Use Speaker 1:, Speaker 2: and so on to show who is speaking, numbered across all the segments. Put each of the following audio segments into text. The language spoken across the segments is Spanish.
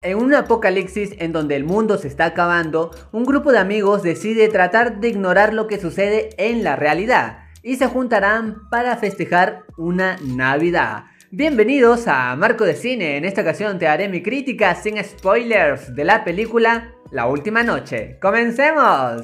Speaker 1: En un apocalipsis en donde el mundo se está acabando, un grupo de amigos decide tratar de ignorar lo que sucede en la realidad y se juntarán para festejar una Navidad. Bienvenidos a Marco de Cine, en esta ocasión te haré mi crítica sin spoilers de la película La Última Noche. ¡Comencemos!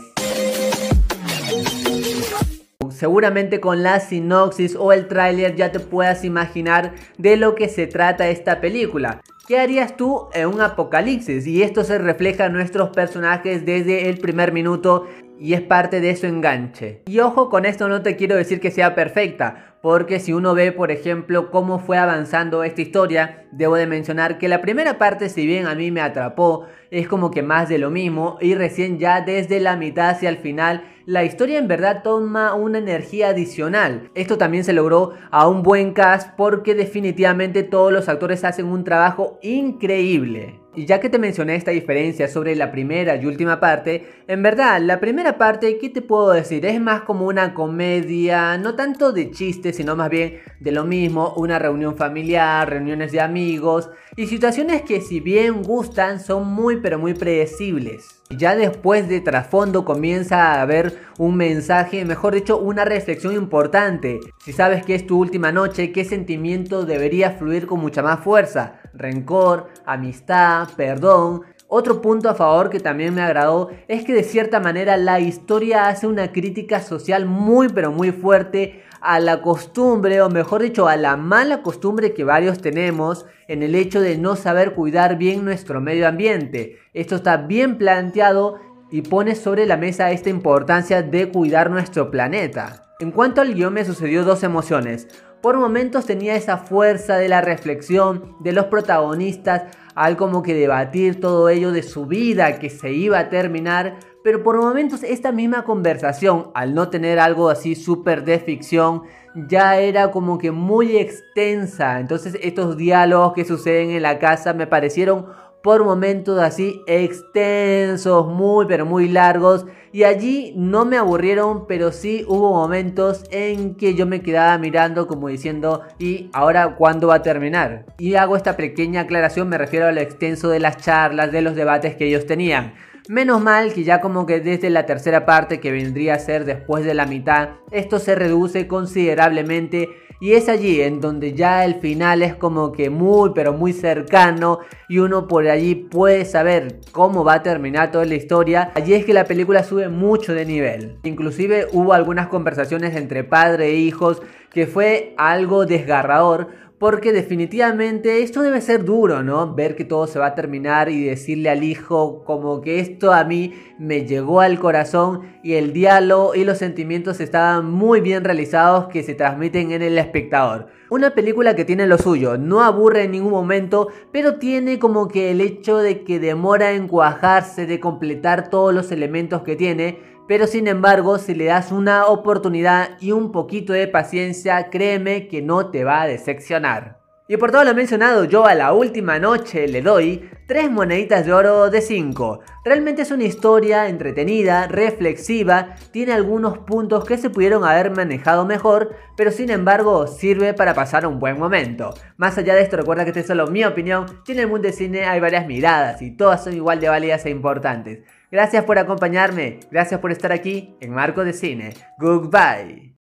Speaker 1: Seguramente con la sinopsis o el tráiler ya te puedas imaginar de lo que se trata esta película. ¿Qué harías tú en un apocalipsis? Y esto se refleja en nuestros personajes desde el primer minuto y es parte de su enganche. Y ojo con esto no te quiero decir que sea perfecta, porque si uno ve por ejemplo cómo fue avanzando esta historia, debo de mencionar que la primera parte si bien a mí me atrapó, es como que más de lo mismo y recién ya desde la mitad hacia el final la historia en verdad toma una energía adicional. Esto también se logró a un buen cast porque definitivamente todos los actores hacen un trabajo increíble. Y ya que te mencioné esta diferencia sobre la primera y última parte, en verdad, la primera parte, ¿qué te puedo decir? Es más como una comedia, no tanto de chistes, sino más bien de lo mismo, una reunión familiar, reuniones de amigos y situaciones que si bien gustan son muy pero muy predecibles. Y ya después de trasfondo comienza a haber un mensaje, mejor dicho, una reflexión importante. Si sabes que es tu última noche, ¿qué sentimiento debería fluir con mucha más fuerza? Rencor, amistad, perdón, otro punto a favor que también me agradó es que de cierta manera la historia hace una crítica social muy pero muy fuerte a la costumbre, o mejor dicho, a la mala costumbre que varios tenemos en el hecho de no saber cuidar bien nuestro medio ambiente. Esto está bien planteado y pone sobre la mesa esta importancia de cuidar nuestro planeta. En cuanto al guion me sucedió dos emociones. Por momentos tenía esa fuerza de la reflexión de los protagonistas al como que debatir todo ello de su vida que se iba a terminar, pero por momentos esta misma conversación, al no tener algo así súper de ficción, ya era como que muy extensa. Entonces estos diálogos que suceden en la casa me parecieron por momentos así extensos, muy pero muy largos. Y allí no me aburrieron, pero sí hubo momentos en que yo me quedaba mirando como diciendo, ¿y ahora cuándo va a terminar? Y hago esta pequeña aclaración, me refiero a lo extenso de las charlas, de los debates que ellos tenían. Menos mal que ya como que desde la tercera parte que vendría a ser después de la mitad, esto se reduce considerablemente y es allí en donde ya el final es como que muy pero muy cercano y uno por allí puede saber cómo va a terminar toda la historia. Allí es que la película sube mucho de nivel. Inclusive hubo algunas conversaciones entre padre e hijos que fue algo desgarrador porque definitivamente esto debe ser duro, ¿no? Ver que todo se va a terminar y decirle al hijo como que esto a mí me llegó al corazón y el diálogo y los sentimientos estaban muy bien realizados que se transmiten en el espectador. Una película que tiene lo suyo, no aburre en ningún momento, pero tiene como que el hecho de que demora en cuajarse, de completar todos los elementos que tiene, pero sin embargo, si le das una oportunidad y un poquito de paciencia, créeme que no te va a decepcionar. Y por todo lo mencionado, yo a la última noche le doy 3 moneditas de oro de 5. Realmente es una historia entretenida, reflexiva, tiene algunos puntos que se pudieron haber manejado mejor, pero sin embargo sirve para pasar un buen momento. Más allá de esto, recuerda que esta es solo mi opinión, en el mundo de cine hay varias miradas y todas son igual de válidas e importantes. Gracias por acompañarme, gracias por estar aquí en Marco de Cine. Goodbye.